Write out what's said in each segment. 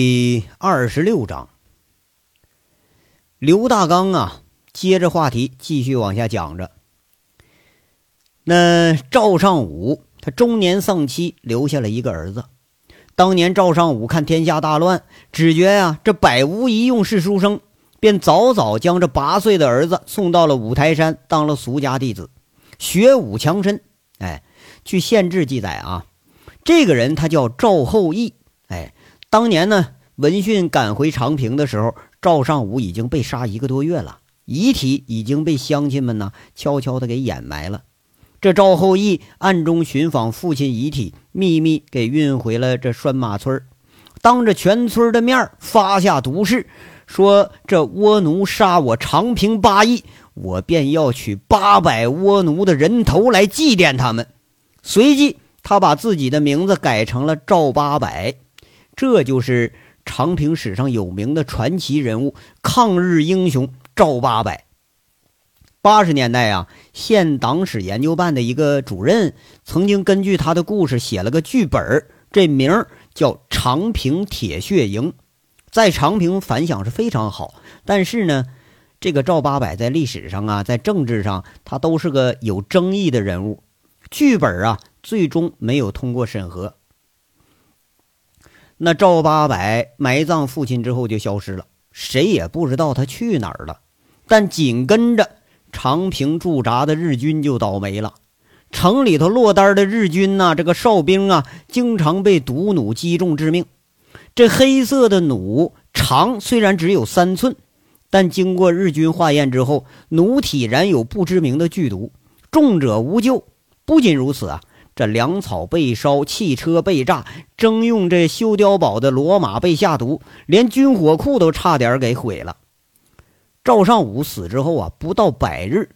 第二十六章，刘大刚啊，接着话题继续往下讲着。那赵尚武他中年丧妻，留下了一个儿子。当年赵尚武看天下大乱，只觉呀这百无一用是书生，便早早将这八岁的儿子送到了五台山，当了俗家弟子，学武强身。哎，据县志记载啊，这个人他叫赵后义。哎。当年呢，闻讯赶回长平的时候，赵尚武已经被杀一个多月了，遗体已经被乡亲们呢悄悄的给掩埋了。这赵后义暗中寻访父亲遗体，秘密给运回了这拴马村当着全村的面发下毒誓，说这倭奴杀我长平八义，我便要取八百倭奴的人头来祭奠他们。随即，他把自己的名字改成了赵八百。这就是长平史上有名的传奇人物——抗日英雄赵八百。八十年代啊，县党史研究办的一个主任曾经根据他的故事写了个剧本，这名叫《长平铁血营》，在长平反响是非常好。但是呢，这个赵八百在历史上啊，在政治上，他都是个有争议的人物。剧本啊，最终没有通过审核。那赵八百埋葬父亲之后就消失了，谁也不知道他去哪儿了。但紧跟着长平驻扎的日军就倒霉了，城里头落单的日军呐，这个哨兵啊，经常被毒弩击中致命。这黑色的弩长虽然只有三寸，但经过日军化验之后，弩体燃有不知名的剧毒，重者无救。不仅如此啊。这粮草被烧，汽车被炸，征用这修碉堡的骡马被下毒，连军火库都差点给毁了。赵尚武死之后啊，不到百日，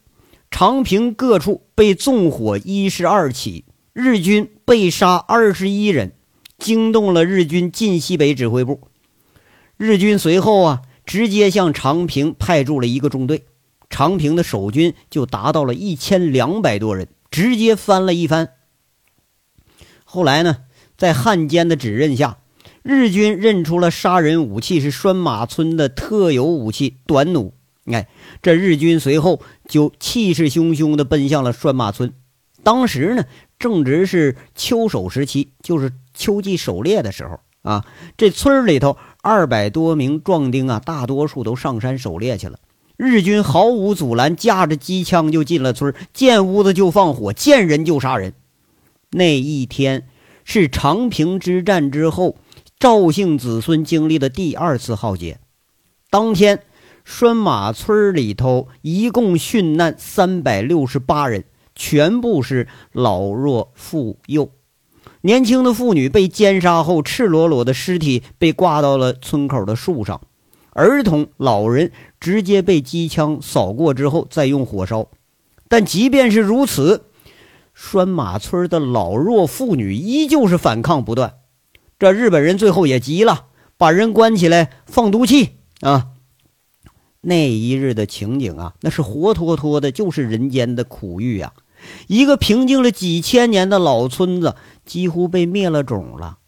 长平各处被纵火一十二起，日军被杀二十一人，惊动了日军晋西北指挥部。日军随后啊，直接向长平派驻了一个中队，长平的守军就达到了一千两百多人，直接翻了一番。后来呢，在汉奸的指认下，日军认出了杀人武器是拴马村的特有武器短弩。哎，这日军随后就气势汹汹地奔向了拴马村。当时呢，正值是秋狩时期，就是秋季狩猎的时候啊。这村里头二百多名壮丁啊，大多数都上山狩猎去了。日军毫无阻拦，架着机枪就进了村，见屋子就放火，见人就杀人。那一天是长平之战之后赵姓子孙经历的第二次浩劫。当天，拴马村里头一共殉难三百六十八人，全部是老弱妇幼。年轻的妇女被奸杀后，赤裸裸的尸体被挂到了村口的树上；儿童、老人直接被机枪扫过之后再用火烧。但即便是如此，拴马村的老弱妇女依旧是反抗不断，这日本人最后也急了，把人关起来放毒气啊！那一日的情景啊，那是活脱脱的，就是人间的苦遇啊！一个平静了几千年的老村子，几乎被灭了种了。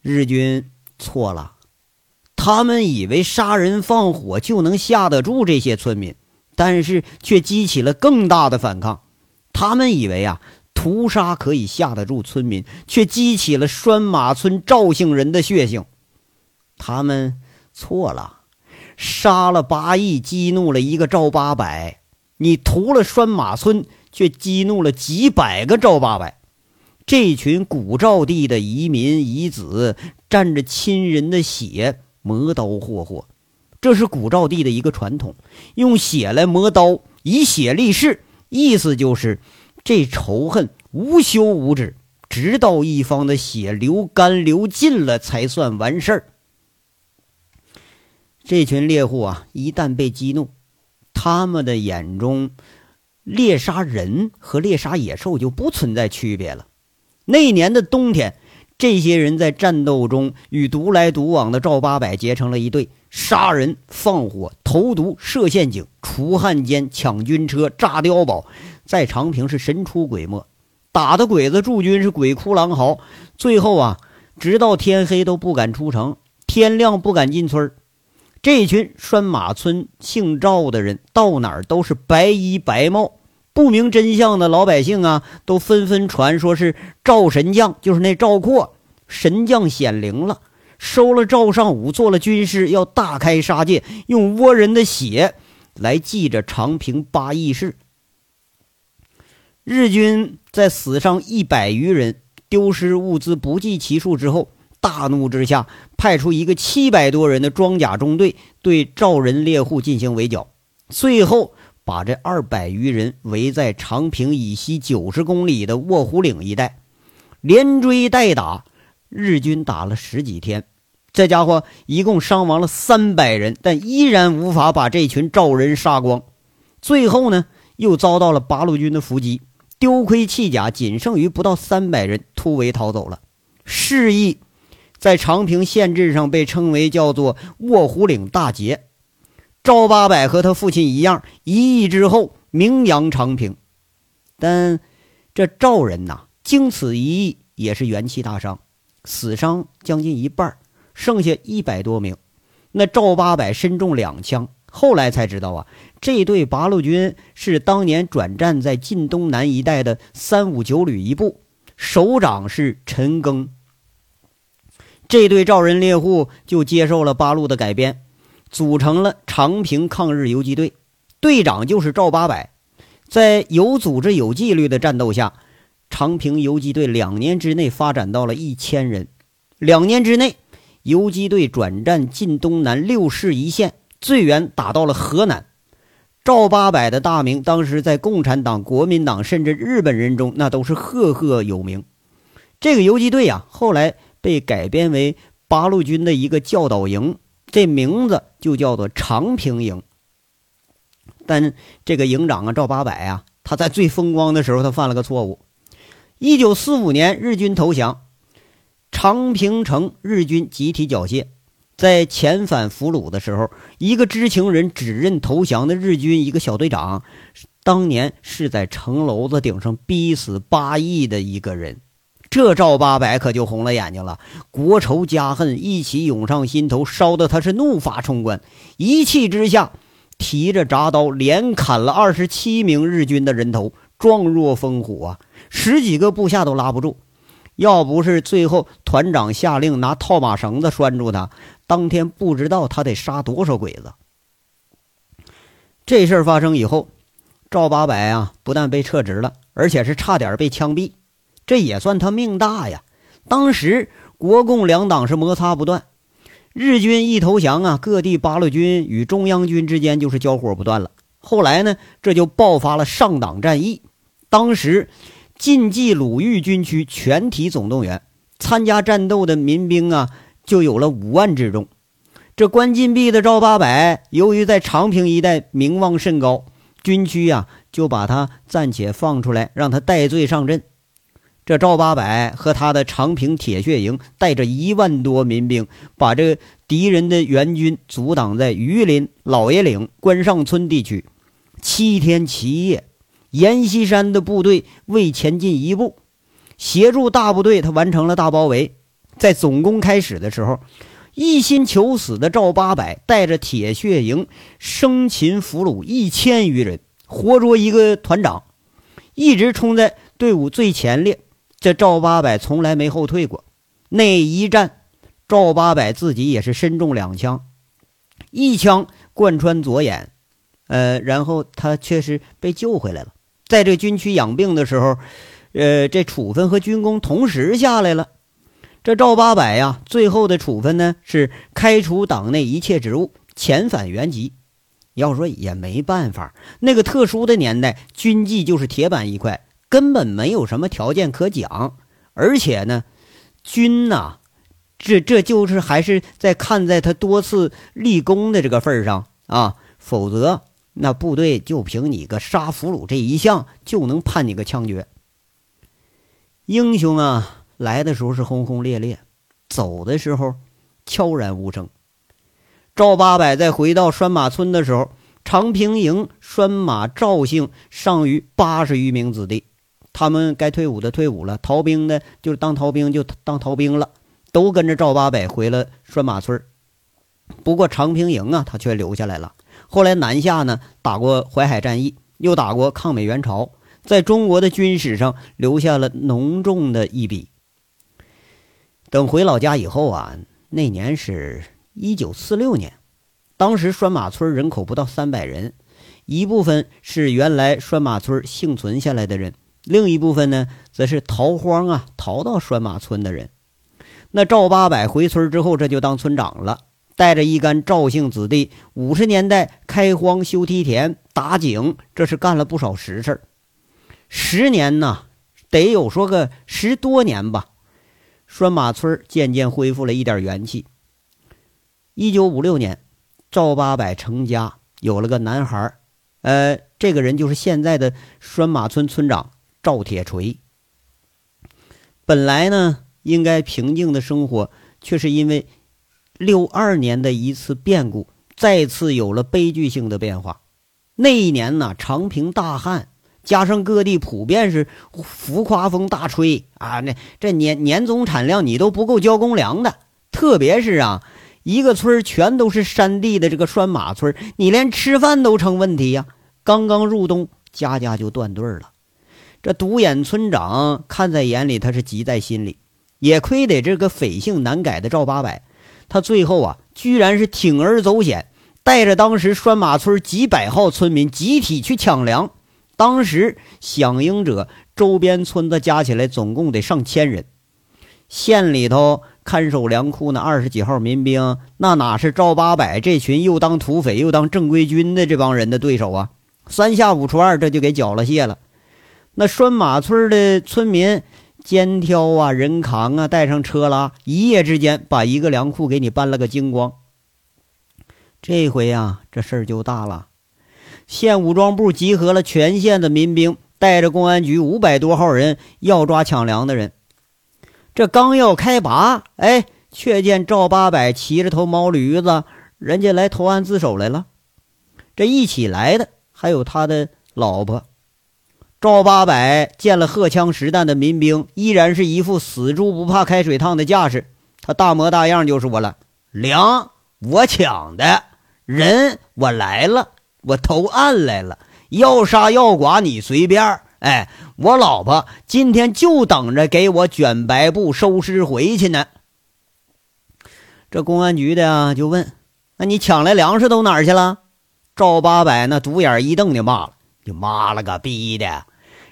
日军错了，他们以为杀人放火就能吓得住这些村民，但是却激起了更大的反抗。他们以为啊，屠杀可以吓得住村民，却激起了拴马村赵姓人的血性。他们错了，杀了八亿，激怒了一个赵八百；你屠了拴马村，却激怒了几百个赵八百。这群古赵地的遗民遗子，沾着亲人的血磨刀霍霍，这是古赵地的一个传统，用血来磨刀，以血立誓。意思就是，这仇恨无休无止，直到一方的血流干流尽了，才算完事儿。这群猎户啊，一旦被激怒，他们的眼中，猎杀人和猎杀野兽就不存在区别了。那年的冬天。这些人在战斗中与独来独往的赵八百结成了一对，杀人、放火、投毒、设陷阱、除汉奸、抢军车、炸碉堡，在长平是神出鬼没，打的鬼子驻军是鬼哭狼嚎。最后啊，直到天黑都不敢出城，天亮不敢进村这群拴马村姓赵的人到哪儿都是白衣白帽，不明真相的老百姓啊，都纷纷传说是赵神将，就是那赵括神将显灵了，收了赵尚武做了军师，要大开杀戒，用倭人的血来祭着长平八义士。日军在死伤一百余人、丢失物资不计其数之后，大怒之下，派出一个七百多人的装甲中队对赵人猎户进行围剿，最后把这二百余人围在长平以西九十公里的卧虎岭一带，连追带打，日军打了十几天，这家伙一共伤亡了三百人，但依然无法把这群赵人杀光，最后呢，又遭到了八路军的伏击。丢盔弃甲，仅剩余不到三百人，突围逃走了。示意在长平县志上被称为叫做卧虎岭大捷。赵八百和他父亲一样，一役之后名扬长平。但这赵人呐，经此一役也是元气大伤，死伤将近一半，剩下一百多名。那赵八百身中两枪。后来才知道啊，这队八路军是当年转战在晋东南一带的三五九旅一部，首长是陈赓。这队赵人猎户就接受了八路的改编，组成了长平抗日游击队，队长就是赵八百。在有组织有纪律的战斗下，长平游击队两年之内发展到了一千人。两年之内，游击队转战晋东南六市一线。最远打到了河南，赵八百的大名当时在共产党、国民党甚至日本人中那都是赫赫有名。这个游击队啊，后来被改编为八路军的一个教导营，这名字就叫做长平营。但这个营长啊，赵八百啊，他在最风光的时候，他犯了个错误。一九四五年，日军投降，长平城日军集体缴械。在遣返俘虏的时候，一个知情人指认投降的日军一个小队长，当年是在城楼子顶上逼死八义的一个人。这赵八百可就红了眼睛了，国仇家恨一起涌上心头，烧得他是怒发冲冠，一气之下提着铡刀连砍了二十七名日军的人头，状若烽火啊！十几个部下都拉不住，要不是最后团长下令拿套马绳子拴住他。当天不知道他得杀多少鬼子。这事儿发生以后，赵八百啊，不但被撤职了，而且是差点被枪毙。这也算他命大呀！当时国共两党是摩擦不断，日军一投降啊，各地八路军与中央军之间就是交火不断了。后来呢，这就爆发了上党战役。当时晋冀鲁豫军区全体总动员，参加战斗的民兵啊。就有了五万之众。这关禁闭的赵八百，由于在长平一带名望甚高，军区呀就把他暂且放出来，让他戴罪上阵。这赵八百和他的长平铁血营带着一万多民兵，把这敌人的援军阻挡在榆林、老爷岭、关上村地区，七天七夜，阎锡山的部队未前进一步，协助大部队他完成了大包围。在总攻开始的时候，一心求死的赵八百带着铁血营生擒俘虏一千余人，活捉一个团长，一直冲在队伍最前列。这赵八百从来没后退过。那一战，赵八百自己也是身中两枪，一枪贯穿左眼，呃，然后他确实被救回来了。在这军区养病的时候，呃，这处分和军功同时下来了。这赵八百呀，最后的处分呢是开除党内一切职务，遣返原籍。要说也没办法，那个特殊的年代，军纪就是铁板一块，根本没有什么条件可讲。而且呢，军呐，这这就是还是在看在他多次立功的这个份上啊，否则那部队就凭你个杀俘虏这一项，就能判你个枪决。英雄啊！来的时候是轰轰烈烈，走的时候悄然无声。赵八百在回到拴马村的时候，长平营拴马赵姓尚余八十余名子弟，他们该退伍的退伍了，逃兵的就当逃兵就当逃兵了，都跟着赵八百回了拴马村。不过长平营啊，他却留下来了。后来南下呢，打过淮海战役，又打过抗美援朝，在中国的军史上留下了浓重的一笔。等回老家以后啊，那年是一九四六年，当时拴马村人口不到三百人，一部分是原来拴马村幸存下来的人，另一部分呢，则是逃荒啊逃到拴马村的人。那赵八百回村之后，这就当村长了。带着一干赵姓子弟，五十年代开荒、修梯田、打井，这是干了不少实事十年呢，得有说个十多年吧。拴马村渐渐恢复了一点元气。一九五六年，赵八百成家，有了个男孩呃，这个人就是现在的拴马村村长赵铁锤。本来呢，应该平静的生活，却是因为。六二年的一次变故，再次有了悲剧性的变化。那一年呢，长平大旱，加上各地普遍是浮夸风大吹啊，那这年年总产量你都不够交公粮的。特别是啊，一个村全都是山地的这个拴马村，你连吃饭都成问题呀。刚刚入冬，家家就断队了。这独眼村长看在眼里，他是急在心里。也亏得这个匪性难改的赵八百。他最后啊，居然是铤而走险，带着当时拴马村几百号村民集体去抢粮。当时响应者周边村子加起来总共得上千人。县里头看守粮库那二十几号民兵，那哪是赵八百这群又当土匪又当正规军的这帮人的对手啊？三下五除二，这就给缴了械了。那拴马村的村民。肩挑啊，人扛啊，带上车拉，一夜之间把一个粮库给你搬了个精光。这回啊，这事儿就大了。县武装部集合了全县的民兵，带着公安局五百多号人，要抓抢粮的人。这刚要开拔，哎，却见赵八百骑着头毛驴子，人家来投案自首来了。这一起来的还有他的老婆。赵八百见了荷枪实弹的民兵，依然是一副死猪不怕开水烫的架势。他大模大样就说了：“粮我抢的，人我来了，我投案来了。要杀要剐你随便。哎，我老婆今天就等着给我卷白布收尸回去呢。”这公安局的啊，就问：“那你抢来粮食都哪儿去了？”赵八百那独眼一瞪，就骂了：“你妈了个逼的！”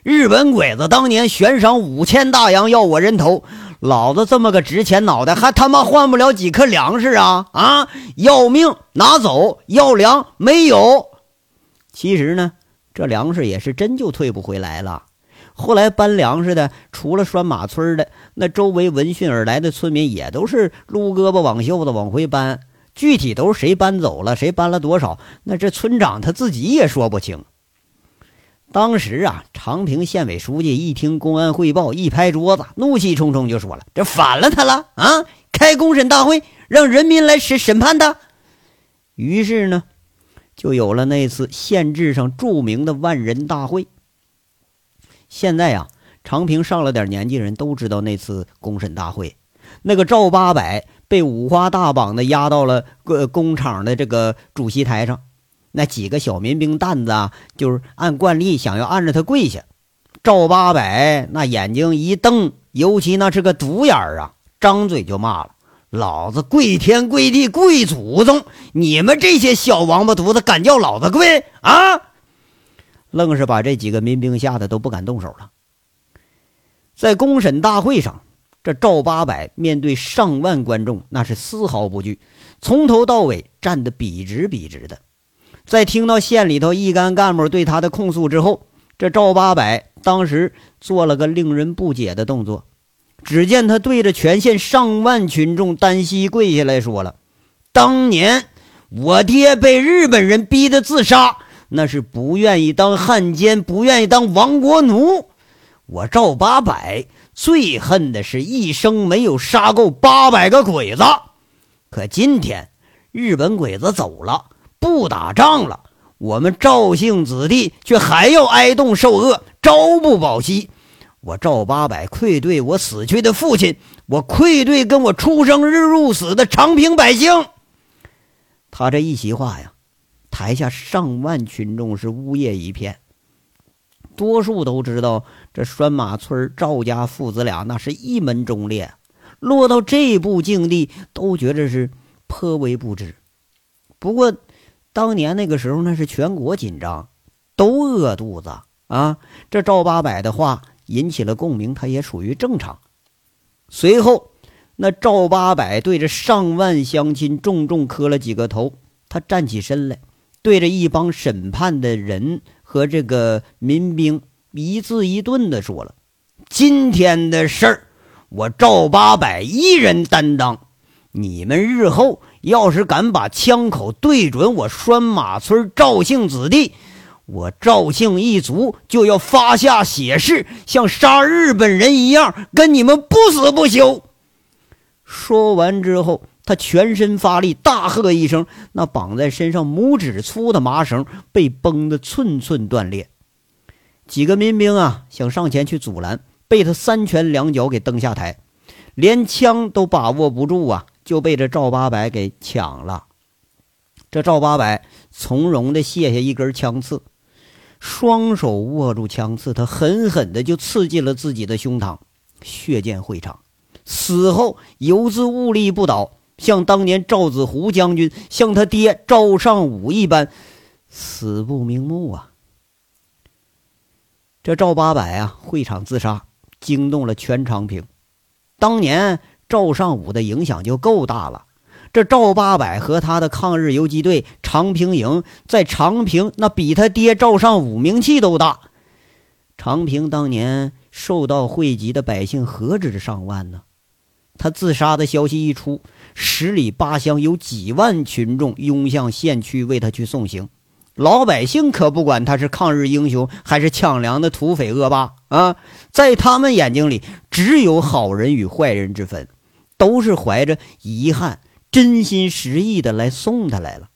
日本鬼子当年悬赏五千大洋要我人头，老子这么个值钱脑袋，还他妈换不了几颗粮食啊！啊，要命拿走，要粮没有。其实呢，这粮食也是真就退不回来了。后来搬粮食的，除了拴马村的，那周围闻讯而来的村民也都是撸胳膊挽袖子往回搬。具体都是谁搬走了，谁搬了多少，那这村长他自己也说不清。当时啊，长平县委书记一听公安汇报，一拍桌子，怒气冲冲就说了：“这反了他了啊！开公审大会，让人民来审审判他。”于是呢，就有了那次县志上著名的万人大会。现在呀，长平上了点年纪人都知道那次公审大会，那个赵八百被五花大绑的押到了工工厂的这个主席台上。那几个小民兵蛋子啊，就是按惯例想要按着他跪下。赵八百那眼睛一瞪，尤其那是个独眼儿啊，张嘴就骂了：“老子跪天跪地跪祖宗！你们这些小王八犊子敢叫老子跪啊！”愣是把这几个民兵吓得都不敢动手了。在公审大会上，这赵八百面对上万观众，那是丝毫不惧，从头到尾站得笔直笔直的。在听到县里头一干干部对他的控诉之后，这赵八百当时做了个令人不解的动作。只见他对着全县上万群众单膝跪下来说了：“当年我爹被日本人逼得自杀，那是不愿意当汉奸，不愿意当亡国奴。我赵八百最恨的是一生没有杀够八百个鬼子。可今天日本鬼子走了。”不打仗了，我们赵姓子弟却还要挨冻受饿，朝不保夕。我赵八百愧对我死去的父亲，我愧对跟我出生日入死的长平百姓。他这一席话呀，台下上万群众是呜咽一片。多数都知道这拴马村赵家父子俩那是一门忠烈，落到这步境地，都觉着是颇为不值。不过，当年那个时候那是全国紧张，都饿肚子啊。这赵八百的话引起了共鸣，他也属于正常。随后，那赵八百对着上万乡亲重重磕了几个头，他站起身来，对着一帮审判的人和这个民兵一字一顿的说了：“今天的事儿，我赵八百一人担当。你们日后要是敢把枪口对准我拴马村赵姓子弟，我赵姓一族就要发下血誓，像杀日本人一样，跟你们不死不休。说完之后，他全身发力，大喝一声，那绑在身上拇指粗的麻绳被崩得寸寸断裂。几个民兵啊，想上前去阻拦，被他三拳两脚给蹬下台，连枪都把握不住啊，就被这赵八百给抢了。这赵八百从容地卸下一根枪刺。双手握住枪刺，他狠狠的就刺进了自己的胸膛，血溅会场。死后犹自兀立不倒，像当年赵子湖将军，像他爹赵尚武一般，死不瞑目啊！这赵八百啊，会场自杀，惊动了全长平。当年赵尚武的影响就够大了。这赵八百和他的抗日游击队长平营在长平，那比他爹赵尚武名气都大。长平当年受到惠及的百姓何止上万呢？他自杀的消息一出，十里八乡有几万群众涌向县区为他去送行。老百姓可不管他是抗日英雄还是抢粮的土匪恶霸啊，在他们眼睛里只有好人与坏人之分，都是怀着遗憾。真心实意的来送他来了。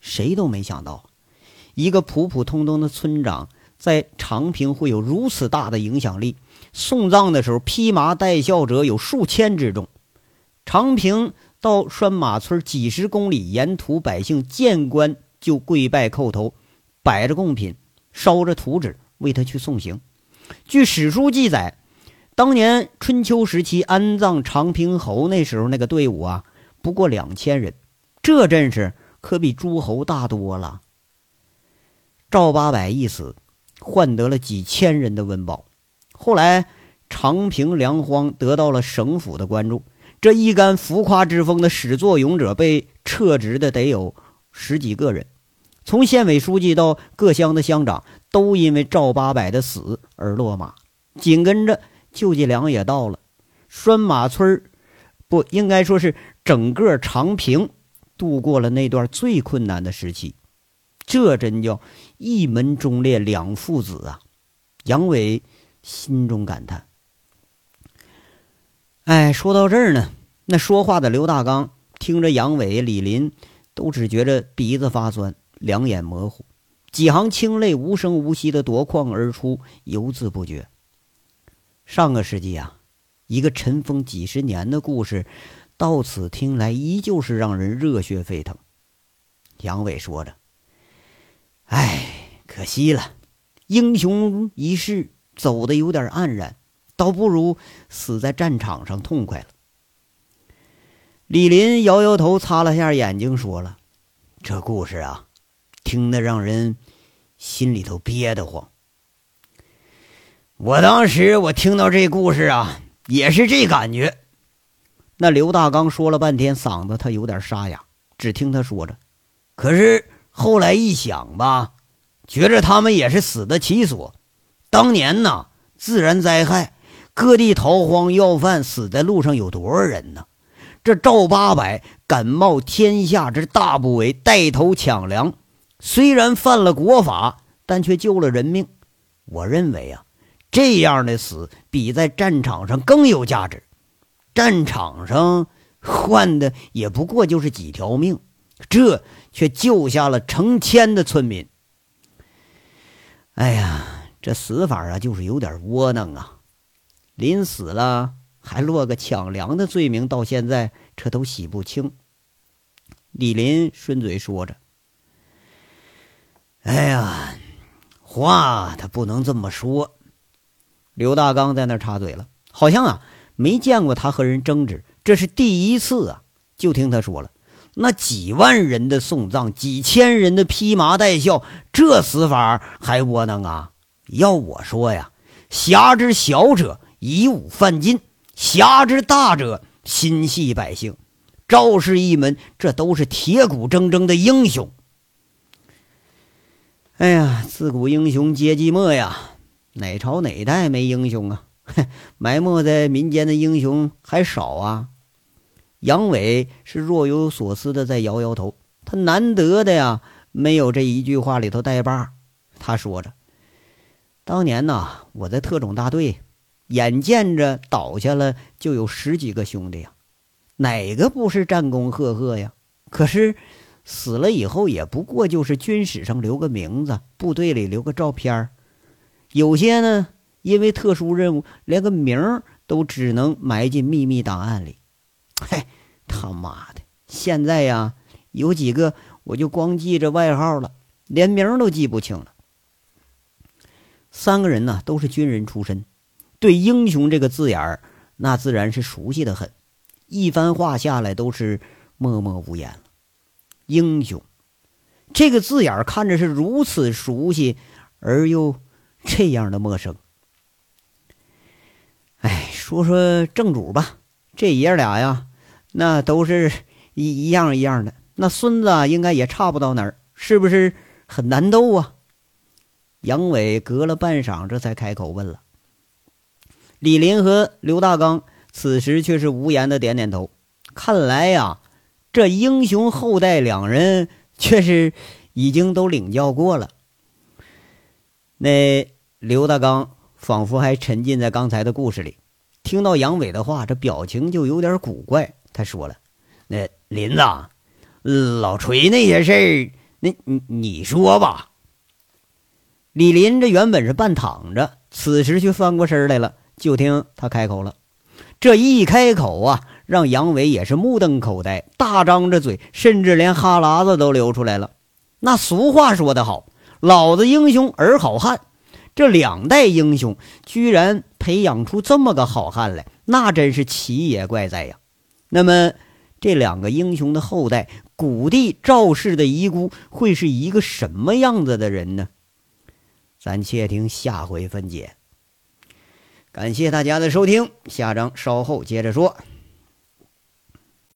谁都没想到，一个普普通通的村长在长平会有如此大的影响力。送葬的时候，披麻戴孝者有数千之众。长平到拴马村几十公里，沿途百姓见官就跪拜叩头，摆着贡品，烧着图纸，为他去送行。据史书记载。当年春秋时期安葬长平侯那时候那个队伍啊，不过两千人，这阵势可比诸侯大多了。赵八百一死，换得了几千人的温饱。后来长平粮荒得到了省府的关注，这一干浮夸之风的始作俑者被撤职的得有十几个人，从县委书记到各乡的乡长都因为赵八百的死而落马，紧跟着。救济粮也到了，拴马村不应该说是整个长平度过了那段最困难的时期，这真叫一门忠烈两父子啊！杨伟心中感叹。哎，说到这儿呢，那说话的刘大刚听着杨伟、李林，都只觉着鼻子发酸，两眼模糊，几行清泪无声无息的夺眶而出，犹自不觉。上个世纪啊，一个尘封几十年的故事，到此听来依旧是让人热血沸腾。杨伟说着：“哎，可惜了，英雄一世走的有点黯然，倒不如死在战场上痛快了。”李林摇摇头，擦了下眼睛，说了：“这故事啊，听得让人心里头憋得慌。”我当时我听到这故事啊，也是这感觉。那刘大刚说了半天，嗓子他有点沙哑，只听他说着。可是后来一想吧，觉着他们也是死得其所。当年呐，自然灾害，各地逃荒要饭，死在路上有多少人呢？这赵八百敢冒天下之大不韪，带头抢粮，虽然犯了国法，但却救了人命。我认为啊。这样的死比在战场上更有价值。战场上换的也不过就是几条命，这却救下了成千的村民。哎呀，这死法啊，就是有点窝囊啊！临死了，还落个抢粮的罪名，到现在这都洗不清。李林顺嘴说着：“哎呀，话他不能这么说。”刘大刚在那插嘴了，好像啊没见过他和人争执，这是第一次啊。就听他说了：“那几万人的送葬，几千人的披麻戴孝，这死法还窝囊啊！要我说呀，侠之小者以武犯禁，侠之大者心系百姓。赵氏一门，这都是铁骨铮铮的英雄。哎呀，自古英雄皆寂寞呀。”哪朝哪代没英雄啊？埋没在民间的英雄还少啊！杨伟是若有所思的在摇摇头，他难得的呀，没有这一句话里头带把。他说着：“当年呐，我在特种大队，眼见着倒下了就有十几个兄弟呀，哪个不是战功赫赫呀？可是死了以后，也不过就是军史上留个名字，部队里留个照片儿。”有些呢，因为特殊任务，连个名儿都只能埋进秘密档案里。嘿，他妈的！现在呀，有几个我就光记着外号了，连名都记不清了。三个人呢，都是军人出身，对“英雄”这个字眼儿，那自然是熟悉的很。一番话下来，都是默默无言了。英雄这个字眼儿看着是如此熟悉，而又……这样的陌生，哎，说说正主吧，这爷俩呀，那都是一一样一样的。那孙子应该也差不到哪儿，是不是很难斗啊？杨伟隔了半晌，这才开口问了。李林和刘大刚此时却是无言的点点头。看来呀，这英雄后代两人却是已经都领教过了。那刘大刚仿佛还沉浸在刚才的故事里，听到杨伟的话，这表情就有点古怪。他说了：“那林子，老锤那些事儿，那你你说吧。”李林这原本是半躺着，此时却翻过身来了。就听他开口了，这一开口啊，让杨伟也是目瞪口呆，大张着嘴，甚至连哈喇子都流出来了。那俗话说得好。老子英雄儿好汉，这两代英雄居然培养出这么个好汉来，那真是奇也怪哉呀！那么这两个英雄的后代，古帝赵氏的遗孤，会是一个什么样子的人呢？咱且听下回分解。感谢大家的收听，下章稍后接着说。